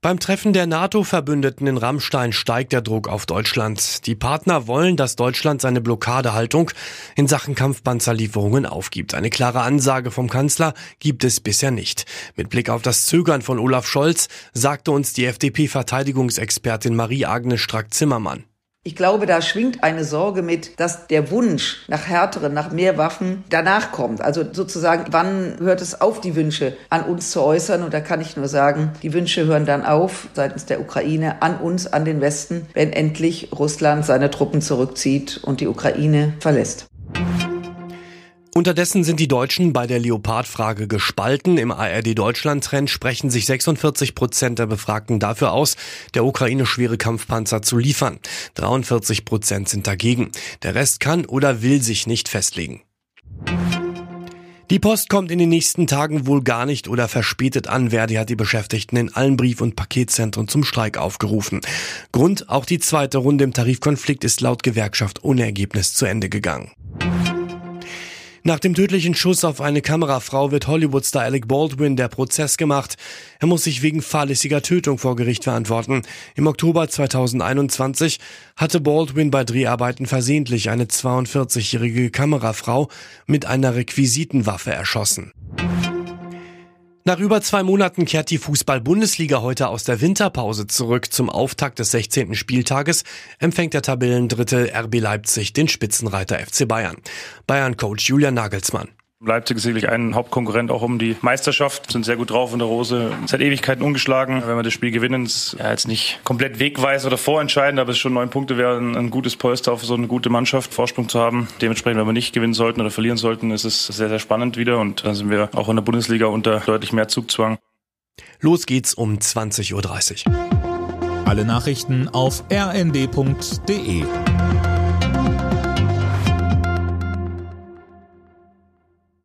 Beim Treffen der NATO-Verbündeten in Rammstein steigt der Druck auf Deutschland. Die Partner wollen, dass Deutschland seine Blockadehaltung in Sachen Kampfpanzerlieferungen aufgibt. Eine klare Ansage vom Kanzler gibt es bisher nicht. Mit Blick auf das Zögern von Olaf Scholz sagte uns die FDP-Verteidigungsexpertin Marie-Agnes Strack-Zimmermann. Ich glaube, da schwingt eine Sorge mit, dass der Wunsch nach härteren, nach mehr Waffen danach kommt. Also sozusagen, wann hört es auf, die Wünsche an uns zu äußern? Und da kann ich nur sagen, die Wünsche hören dann auf seitens der Ukraine an uns, an den Westen, wenn endlich Russland seine Truppen zurückzieht und die Ukraine verlässt. Unterdessen sind die Deutschen bei der Leopard-Frage gespalten. Im ARD-Deutschland-Trend sprechen sich 46 Prozent der Befragten dafür aus, der Ukraine schwere Kampfpanzer zu liefern. 43 Prozent sind dagegen. Der Rest kann oder will sich nicht festlegen. Die Post kommt in den nächsten Tagen wohl gar nicht oder verspätet an. Verdi hat die Beschäftigten in allen Brief- und Paketzentren zum Streik aufgerufen. Grund, auch die zweite Runde im Tarifkonflikt ist laut Gewerkschaft ohne Ergebnis zu Ende gegangen. Nach dem tödlichen Schuss auf eine Kamerafrau wird Hollywoodstar Alec Baldwin der Prozess gemacht. Er muss sich wegen fahrlässiger Tötung vor Gericht verantworten. Im Oktober 2021 hatte Baldwin bei Dreharbeiten versehentlich eine 42-jährige Kamerafrau mit einer Requisitenwaffe erschossen. Nach über zwei Monaten kehrt die Fußball-Bundesliga heute aus der Winterpause zurück. Zum Auftakt des 16. Spieltages empfängt der Tabellendritte RB Leipzig den Spitzenreiter FC Bayern. Bayern-Coach Julian Nagelsmann. Leipzig ist sicherlich ein Hauptkonkurrent auch um die Meisterschaft, sind sehr gut drauf in der Rose, seit Ewigkeiten ungeschlagen. Wenn wir das Spiel gewinnen, ist ja jetzt nicht komplett wegweisend oder vorentscheidend, aber es ist schon neun Punkte wäre ein, ein, gutes Polster auf so eine gute Mannschaft, Vorsprung zu haben. Dementsprechend, wenn wir nicht gewinnen sollten oder verlieren sollten, ist es sehr, sehr spannend wieder und dann sind wir auch in der Bundesliga unter deutlich mehr Zugzwang. Los geht's um 20.30 Uhr. Alle Nachrichten auf rnd.de